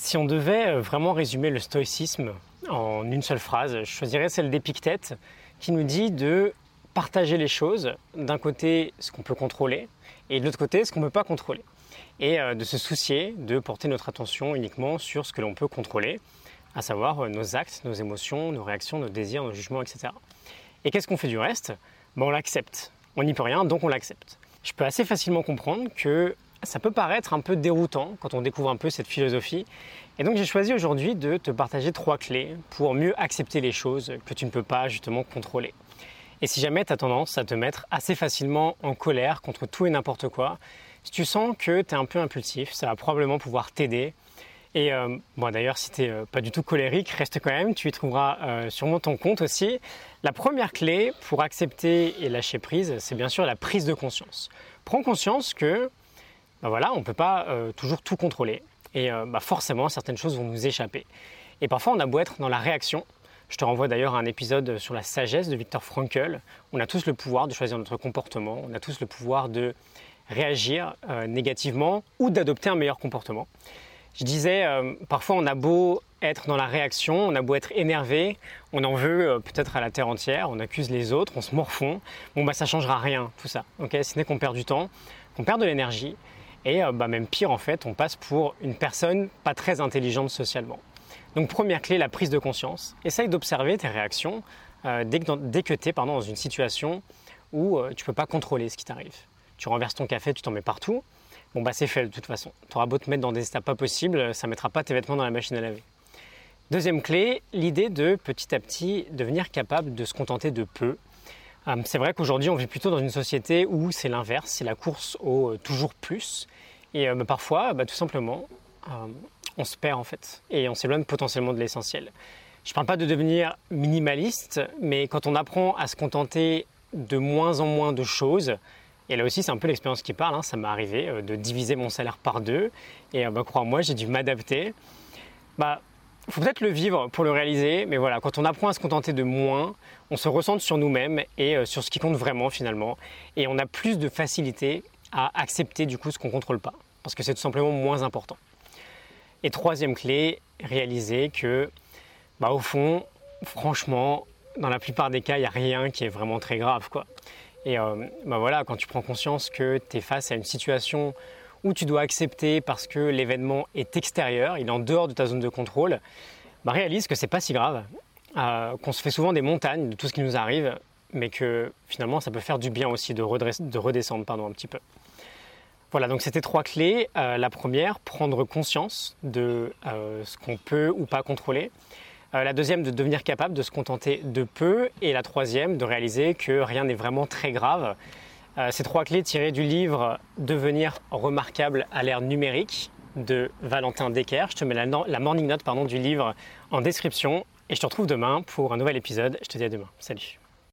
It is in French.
Si on devait euh, vraiment résumer le stoïcisme en une seule phrase, je choisirais celle d'Épictète qui nous dit de partager les choses, d'un côté ce qu'on peut contrôler et de l'autre côté ce qu'on ne peut pas contrôler. Et euh, de se soucier de porter notre attention uniquement sur ce que l'on peut contrôler, à savoir euh, nos actes, nos émotions, nos réactions, nos désirs, nos jugements, etc. Et qu'est-ce qu'on fait du reste? Ben, On l'accepte. On n'y peut rien, donc on l'accepte. Je peux assez facilement comprendre que ça peut paraître un peu déroutant quand on découvre un peu cette philosophie. Et donc j'ai choisi aujourd'hui de te partager trois clés pour mieux accepter les choses que tu ne peux pas justement contrôler. Et si jamais tu as tendance à te mettre assez facilement en colère contre tout et n'importe quoi, si tu sens que tu es un peu impulsif, ça va probablement pouvoir t'aider. Et euh, bon, d'ailleurs, si tu n'es euh, pas du tout colérique, reste quand même, tu y trouveras euh, sûrement ton compte aussi. La première clé pour accepter et lâcher prise, c'est bien sûr la prise de conscience. Prends conscience que ben voilà, on ne peut pas euh, toujours tout contrôler. Et euh, bah, forcément, certaines choses vont nous échapper. Et parfois, on a beau être dans la réaction. Je te renvoie d'ailleurs à un épisode sur la sagesse de Viktor Frankl. On a tous le pouvoir de choisir notre comportement. On a tous le pouvoir de réagir euh, négativement ou d'adopter un meilleur comportement. Je disais, parfois on a beau être dans la réaction, on a beau être énervé, on en veut peut-être à la terre entière, on accuse les autres, on se morfond. Bon bah ça changera rien tout ça. Ok, ce n'est qu'on perd du temps, qu'on perd de l'énergie et euh, bah, même pire, en fait, on passe pour une personne pas très intelligente socialement. Donc première clé, la prise de conscience. Essaye d'observer tes réactions euh, dès que, tu es dans une situation où euh, tu ne peux pas contrôler ce qui t'arrive. Tu renverses ton café, tu t'en mets partout. Bon bah c'est fait de toute façon. Tu auras beau te mettre dans des états pas possibles, ça ne mettra pas tes vêtements dans la machine à laver. Deuxième clé, l'idée de petit à petit devenir capable de se contenter de peu c'est vrai qu'aujourd'hui, on vit plutôt dans une société où c'est l'inverse, c'est la course au euh, toujours plus. Et euh, bah, parfois, bah, tout simplement, on se perd en fait et on s'éloigne potentiellement de l'essentiel. Je ne parle pas de devenir minimaliste, mais quand on apprend à se contenter de moins en moins de choses, et là aussi c'est un peu l'expérience qui parle, hein, ça m'est arrivé de diviser mon salaire par deux, et bah, crois-moi, j'ai dû m'adapter. Faut peut-être le vivre pour le réaliser, mais voilà, quand on apprend à se contenter de moins, on se ressent sur nous-mêmes et euh, sur ce qui compte vraiment finalement, et on a plus de facilité à accepter du coup ce qu'on ne contrôle pas, parce que c'est tout simplement moins important. Et troisième clé, réaliser que, bah, au fond, franchement, dans la plupart des cas, il n'y a rien qui est vraiment très grave, quoi. Et euh, bah voilà, quand tu prends conscience que tu es face à une situation où tu dois accepter parce que l'événement est extérieur, il est en dehors de ta zone de contrôle, bah réalise que c'est pas si grave, euh, qu'on se fait souvent des montagnes de tout ce qui nous arrive, mais que finalement ça peut faire du bien aussi de, de redescendre pardon, un petit peu. Voilà, donc c'était trois clés. Euh, la première, prendre conscience de euh, ce qu'on peut ou pas contrôler. la deuxième, de devenir capable de se contenter de peu. Et la troisième, de réaliser que rien n'est vraiment très grave ces trois clés tirées du livre Devenir remarquable à l'ère numérique de Valentin Decker. Je te mets la, morning note du livre en description et je te retrouve demain pour un nouvel épisode. Je te dis à demain. Salut.